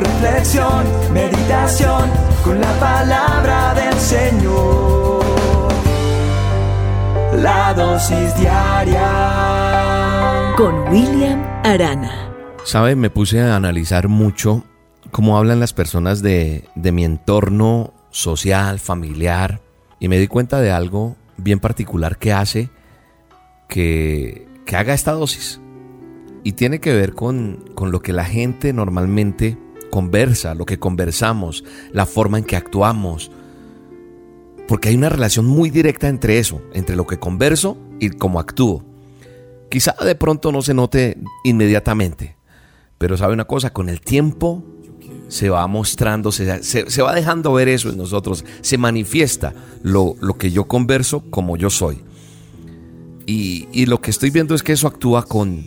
reflexión, meditación, con la palabra del Señor. La dosis diaria con William Arana. Sabe, me puse a analizar mucho cómo hablan las personas de, de mi entorno social, familiar, y me di cuenta de algo bien particular que hace que, que haga esta dosis. Y tiene que ver con, con lo que la gente normalmente conversa, lo que conversamos, la forma en que actuamos. Porque hay una relación muy directa entre eso, entre lo que converso y cómo actúo. Quizá de pronto no se note inmediatamente, pero sabe una cosa, con el tiempo se va mostrando, se, se, va dejando ver eso en nosotros, se manifiesta lo, lo que yo converso como yo soy. Y, y, lo que estoy viendo es que eso actúa con,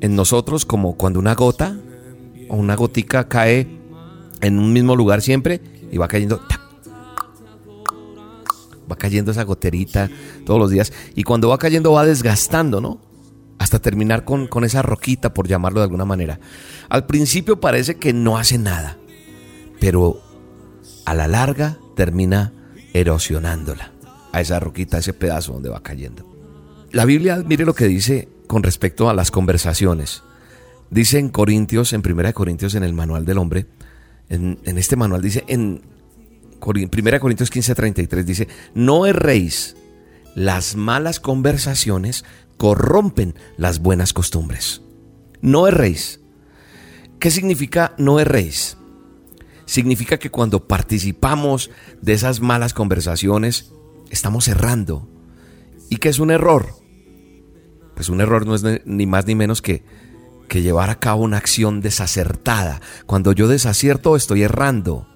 en nosotros como cuando una gota una gotica cae en un mismo lugar siempre y va cayendo. Va cayendo esa goterita todos los días. Y cuando va cayendo va desgastando, ¿no? Hasta terminar con, con esa roquita, por llamarlo de alguna manera. Al principio parece que no hace nada. Pero a la larga termina erosionándola. A esa roquita, a ese pedazo donde va cayendo. La Biblia, mire lo que dice con respecto a las conversaciones. Dice en Corintios, en Primera Corintios, en el manual del hombre, en, este manual dice, en Primera Corintios 15:33 dice, no erréis, las malas conversaciones corrompen las buenas costumbres. No erréis. ¿Qué significa no erréis? Significa que cuando participamos de esas malas conversaciones, estamos errando. ¿Y qué es un error? Pues un error no es ni más ni menos que que llevar a cabo una acción desacertada. Cuando yo desacierto estoy errando.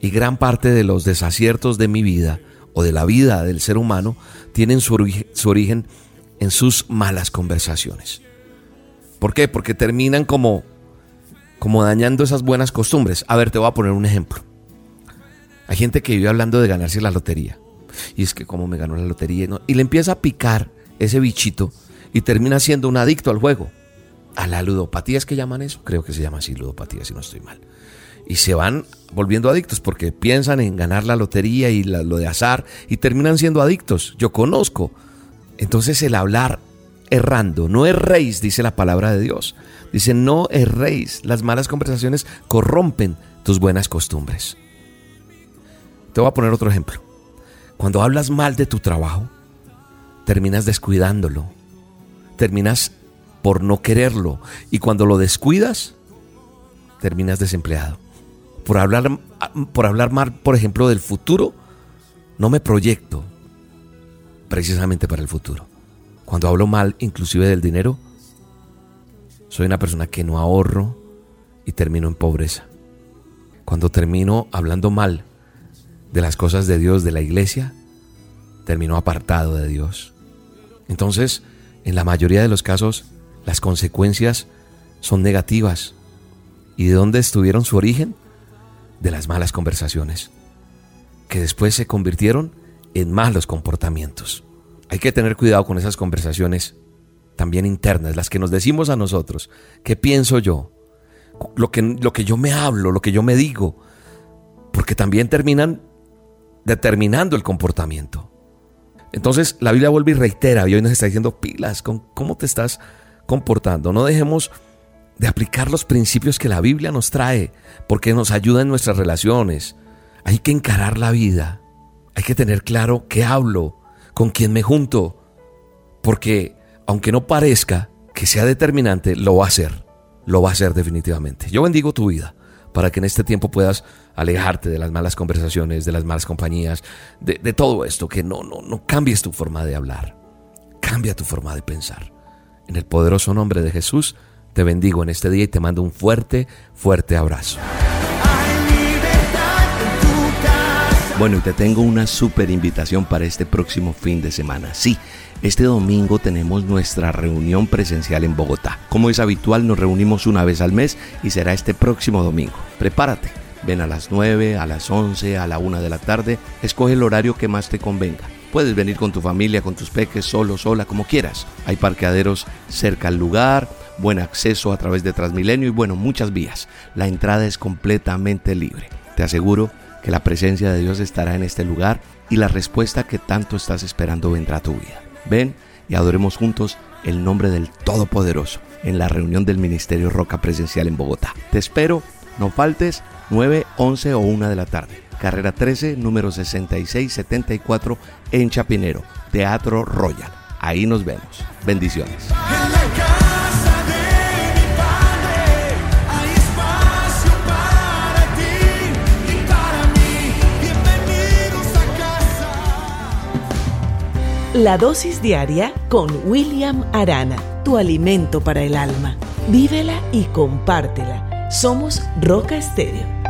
Y gran parte de los desaciertos de mi vida o de la vida del ser humano tienen su, origen en sus malas conversaciones. ¿Por qué? Porque terminan como, como dañando esas buenas costumbres. A ver, te voy a poner un ejemplo. Hay gente que vive hablando de ganarse la lotería. Y es que como me ganó la lotería. Y le empieza a picar ese bichito y termina siendo un adicto al juego a la ludopatía, ¿es que llaman eso? Creo que se llama así ludopatía, si no estoy mal. Y se van volviendo adictos porque piensan en ganar la lotería y lo de azar y terminan siendo adictos. Yo conozco. Entonces el hablar errando, no erréis, dice la palabra de Dios. Dice, no erréis. Las malas conversaciones corrompen tus buenas costumbres. Te voy a poner otro ejemplo. Cuando hablas mal de tu trabajo, terminas descuidándolo. Terminas por no quererlo. Y cuando lo descuidas, terminas desempleado. Por hablar, por hablar mal, por ejemplo, del futuro, no me proyecto precisamente para el futuro. Cuando hablo mal, inclusive del dinero, soy una persona que no ahorro y termino en pobreza. Cuando termino hablando mal de las cosas de Dios, de la iglesia, termino apartado de Dios. Entonces, en la mayoría de los casos, las consecuencias son negativas. ¿Y de dónde estuvieron su origen? De las malas conversaciones, que después se convirtieron en malos comportamientos. Hay que tener cuidado con esas conversaciones también internas, las que nos decimos a nosotros. ¿Qué pienso yo? Lo que, lo que yo me hablo, lo que yo me digo, porque también terminan determinando el comportamiento. Entonces la Biblia vuelve y reitera, y hoy nos está diciendo pilas cómo te estás comportando. No dejemos de aplicar los principios que la Biblia nos trae, porque nos ayuda en nuestras relaciones. Hay que encarar la vida. Hay que tener claro qué hablo, con quién me junto, porque aunque no parezca que sea determinante, lo va a ser. Lo va a ser definitivamente. Yo bendigo tu vida para que en este tiempo puedas alejarte de las malas conversaciones, de las malas compañías, de, de todo esto, que no, no, no cambies tu forma de hablar. Cambia tu forma de pensar. En el poderoso nombre de Jesús, te bendigo en este día y te mando un fuerte, fuerte abrazo. Bueno, y te tengo una súper invitación para este próximo fin de semana. Sí, este domingo tenemos nuestra reunión presencial en Bogotá. Como es habitual, nos reunimos una vez al mes y será este próximo domingo. Prepárate. Ven a las 9, a las 11, a la 1 de la tarde. Escoge el horario que más te convenga. Puedes venir con tu familia, con tus peques, solo, sola, como quieras. Hay parqueaderos cerca al lugar, buen acceso a través de Transmilenio y bueno, muchas vías. La entrada es completamente libre. Te aseguro que la presencia de Dios estará en este lugar y la respuesta que tanto estás esperando vendrá a tu vida. Ven y adoremos juntos el nombre del Todopoderoso en la reunión del Ministerio Roca Presencial en Bogotá. Te espero, no faltes, 9, 11 o 1 de la tarde. Carrera 13, número 6674 en Chapinero, Teatro Royal. Ahí nos vemos. Bendiciones. La dosis diaria con William Arana, tu alimento para el alma. Vívela y compártela. Somos Roca Estéreo